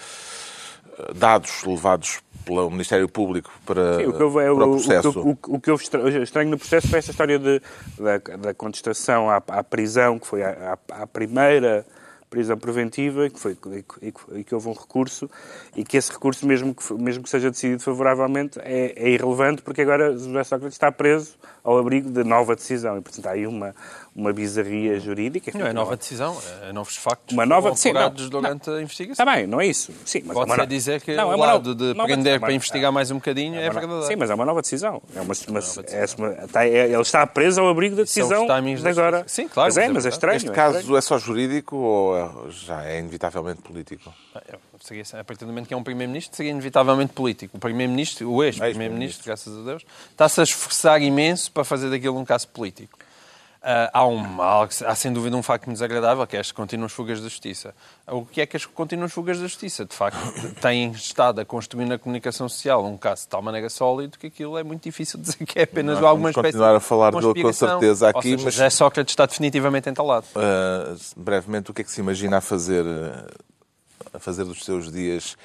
dados levados pelo Ministério Público para, Sim, o que eu, é, para o processo. O, o, o que eu estra- estranho no processo foi essa história de, da, da contestação à, à prisão, que foi a, a- a primeira prisão preventiva, que foi, e, que- e que houve um recurso, e que esse recurso, mesmo que, mesmo que seja decidido favoravelmente, é, é irrelevante, porque agora José Sócrates está preso ao abrigo de nova decisão. E, portanto, há aí uma, uma bizarria jurídica. Não é nova decisão, é novos factos Uma nova- sim, não. durante a investigação. Está bem, não é isso. Sim, mas é Pode uma ser no- dizer que Não, é o uma lado de nova prender para investigar mais um bocadinho é no- verdadeiro. Sim, mas é uma nova decisão. É uma, uma- é está- é- ele está preso ao abrigo da decisão de agora. Sim, claro, Mas é, mas é é estranho. Este é caso é só jurídico ou é- já é inevitavelmente político? É, seria- A partir do momento que é um Primeiro-Ministro, seria inevitavelmente político. O Primeiro-Ministro, o ex-Primeiro-Ministro, graças a Deus, está-se a esforçar imenso para fazer daquilo um caso político. Ah, há, um, há, há, sem dúvida um facto muito desagradável, que é as contínuas fugas da justiça. O que é que as contínuas fugas da justiça? De facto, têm estado a construir na comunicação social um caso de tal maneira sólido que aquilo é muito difícil dizer que é apenas Nós alguma espécie continuar a falar de dele com certeza aqui, seja, mas- José Sócrates está definitivamente entalado. Uh, brevemente, o que é que se imagina a fazer, uh, a fazer dos seus dias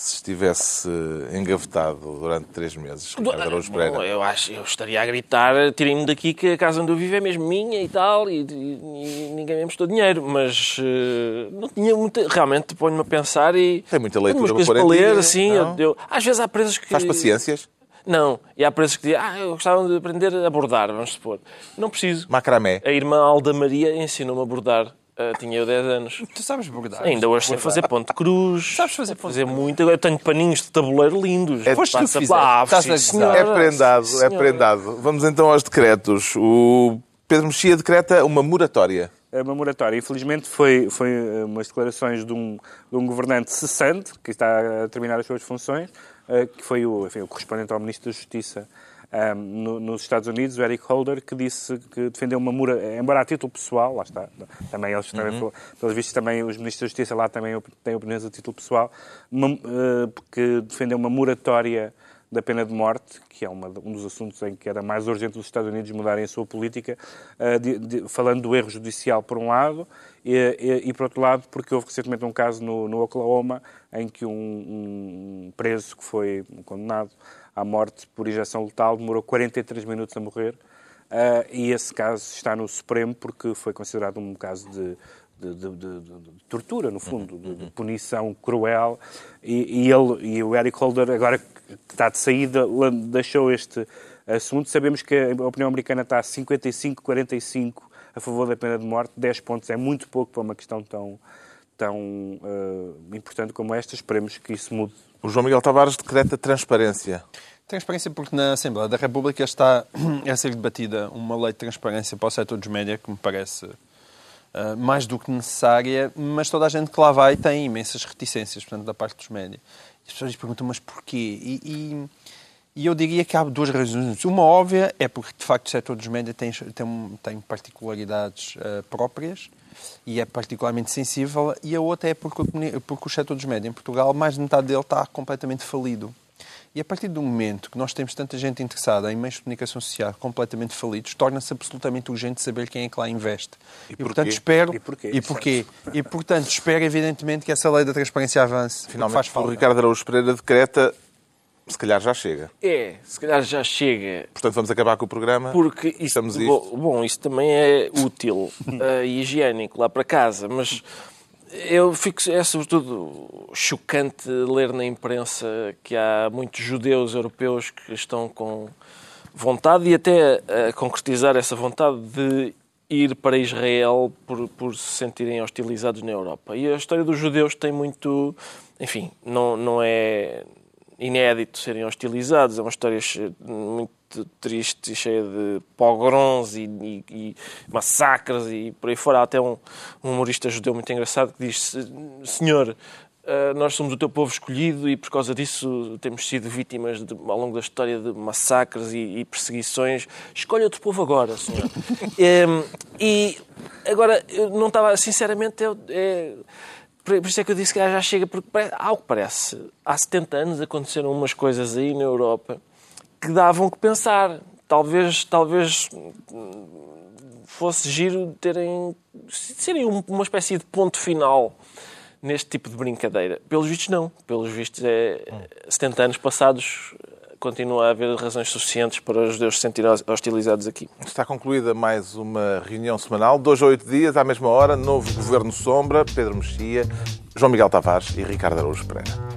se estivesse uh, engavetado durante três meses? Ricardo Araújo Pereira? eu acho eu estaria a gritar, tirem-me daqui que a casa onde eu vivo é mesmo minha e tal, e, e- e ninguém me emprestou dinheiro, mas eh, não tinha muita. Realmente ponho-me a pensar e. Tem muita leitura para para ler, dia, assim. Eu, eu- às vezes há presas que. Faz paciências? Não, e há presas que dizem, ah, eu gostava de aprender a bordar, vamos supor. Não preciso. Macramé? A irmã Alda Maria ensinou-me a bordar. Ah, tinha eu 10 anos. Tu sabes bordar? Ainda hoje sei fazer ponto de cruz. Sabes fazer ponto de fazer muito. Agora tenho paninhos de tabuleiro lindos. É- Foste tu fizeste. Ah, Estás senhora. É prendado, é senhora. prendado. Vamos então aos decretos. O Pedro Mexia decreta uma moratória. É uma moratória. Infelizmente, foi, foi eh, umas declarações de um, de um governante cessante, que está a terminar as suas funções, eh, que foi o, enfim, o correspondente ao Ministro da Justiça ahm, no- nos Estados Unidos, o Eric Holder, que disse que defendeu uma moratória, embora a título pessoal, lá está, também eles, também, Uhum. pelos vistos, também os Ministros da Justiça lá também têm opiniões a título pessoal, uma, eh, que defendeu uma moratória da pena de morte, que é uma- um dos assuntos em que era mais urgente os Estados Unidos mudarem a sua política, eh, de- de- falando do erro judicial por um lado e, e- e, por outro lado porque houve recentemente um caso no, no Oklahoma em que um, um preso que foi condenado à morte por injeção letal demorou 43 minutos a morrer eh, e esse caso está no Supremo porque foi considerado um caso de, de, de- de- de- tortura, no fundo, de, punição cruel. E, e ele, e o Eric Holder, agora que está de saída, deixou este assunto. Sabemos que a opinião americana está a 55-45 a favor da pena de morte. 10 pontos é muito pouco para uma questão tão, tão eh, importante como esta. Esperemos que isso mude. O João Miguel Tavares decreta transparência. Transparência porque na Assembleia da República está a ser debatida uma lei de transparência para o setor dos médias que me parece ah, mais do que necessária, mas toda a gente que lá vai tem imensas reticências, portanto, da parte dos médias. E as pessoas perguntam, mas porquê? E, e- e eu diria que há duas razões. Uma óbvia é porque, de facto, o setor dos médias tem, tem, tem particularidades ah, próprias e é particularmente sensível, e a outra é porque, o porque o setor dos médias em Portugal, mais de metade dele está completamente falido. E a partir do momento que nós temos tanta gente interessada em meios de comunicação social completamente falidos, torna-se absolutamente urgente saber quem é que lá investe. E, porquê? portanto, espero... E porquê? E porquê? E, portanto, espero, evidentemente, que essa lei da transparência avance. Finalmente, faz o falta. Ricardo Araújo Pereira decreta, se calhar já chega. É, se calhar já chega. Portanto, vamos acabar com o programa. Porque isso, Estamos isto. bom, isso também é útil eh, e higiênico lá para casa, mas eu fico, é sobretudo chocante ler na imprensa que há muitos judeus europeus que estão com vontade e até a concretizar essa vontade de ir para Israel por, por se sentirem hostilizados na Europa. E a história dos judeus tem muito, enfim, não, não é inédito serem hostilizados, é uma história muito triste, cheia de pogroms e, e- e massacres e por aí fora. Há até um, um humorista judeu muito engraçado que diz: Senhor, eh, nós somos o teu povo escolhido e por causa disso temos sido vítimas de- ao longo da história de massacres e, e perseguições. Escolha outro povo agora, senhor. Em, e agora, eu não estava, sinceramente, eu, é, por isso é que eu disse que já chega, porque pare- ao que parece, há 70 anos aconteceram umas coisas aí na Europa que davam que pensar. Talvez, talvez hum, fosse giro terem, serem um- uma espécie de ponto final neste tipo de brincadeira. Pelos vistos, não. Pelos vistos, é 70 anos passados, continua a haver razões suficientes para os judeus se sentirem hostilizados aqui. Está concluída mais uma reunião semanal, dois a oito dias, à mesma hora, novo Governo Sombra, Pedro Mexia, João Miguel Tavares e Ricardo Araújo Pereira.